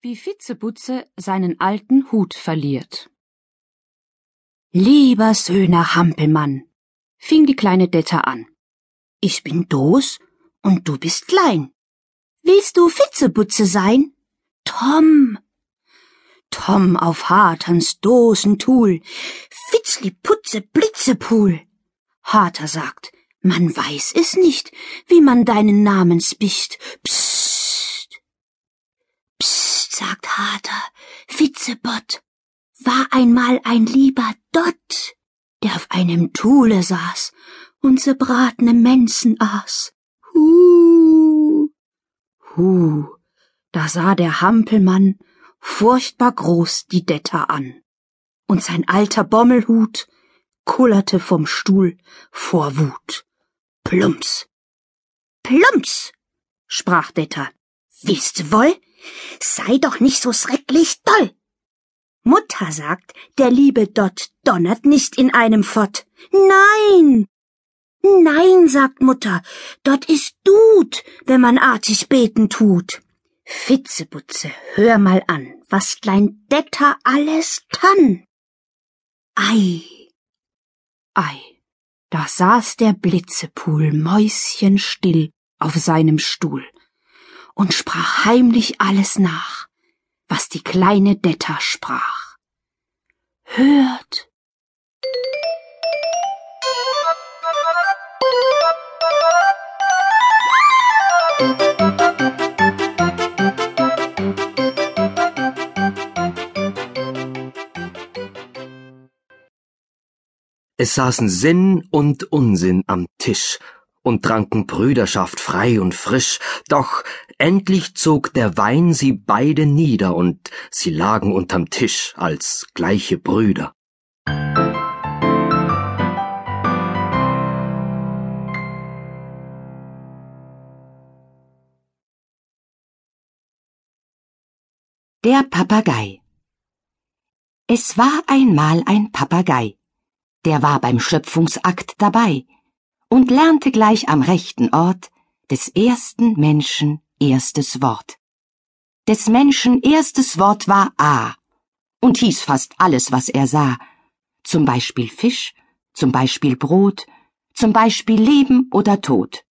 Wie Vitzebutze seinen alten Hut verliert. Lieber Söhner Hampelmann, fing die kleine Detta an. Ich bin Dos und du bist klein. Willst du Vitzebutze sein? Tom. Tom auf Haterns Dosentul. Fitzli Putze Blitzepool. Hater sagt, man weiß es nicht, wie man deinen Namen spicht. Psst. Sagt Hater, Vitzebott. War einmal ein lieber Dott, der auf einem Thule saß und bratne Mensen aß. Hu. Hu. Da sah der Hampelmann furchtbar groß die Detta an. Und sein alter Bommelhut kullerte vom Stuhl vor Wut. Plumps. Plumps, sprach Detta. Willst du wohl? Sei doch nicht so schrecklich doll. Mutter sagt, der liebe Dott donnert nicht in einem Fott. Nein! Nein, sagt Mutter, dort ist Dud, wenn man artig beten tut. Fitzebutze, hör mal an, was klein Detta alles kann. Ei, ei, da saß der Blitzepool mäuschenstill auf seinem Stuhl und sprach heimlich alles nach, was die kleine Detta sprach. Hört! Es saßen Sinn und Unsinn am Tisch und tranken Brüderschaft frei und frisch, doch endlich zog der Wein sie beide nieder und sie lagen unterm Tisch als gleiche Brüder. Der Papagei. Es war einmal ein Papagei, der war beim Schöpfungsakt dabei, und lernte gleich am rechten Ort des ersten Menschen erstes Wort. Des Menschen erstes Wort war A und hieß fast alles, was er sah. Zum Beispiel Fisch, zum Beispiel Brot, zum Beispiel Leben oder Tod.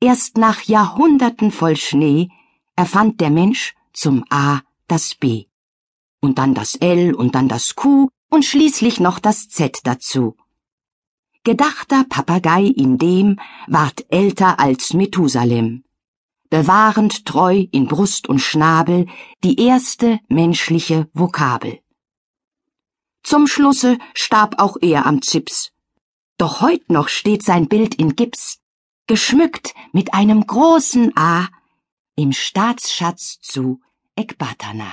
Erst nach Jahrhunderten voll Schnee erfand der Mensch zum A das B. Und dann das L und dann das Q und schließlich noch das Z dazu. Gedachter Papagei in dem ward älter als Methusalem, bewahrend treu in Brust und Schnabel die erste menschliche Vokabel. Zum Schlusse starb auch er am Zips, doch heut noch steht sein Bild in Gips, geschmückt mit einem großen A im Staatsschatz zu Ekbatana.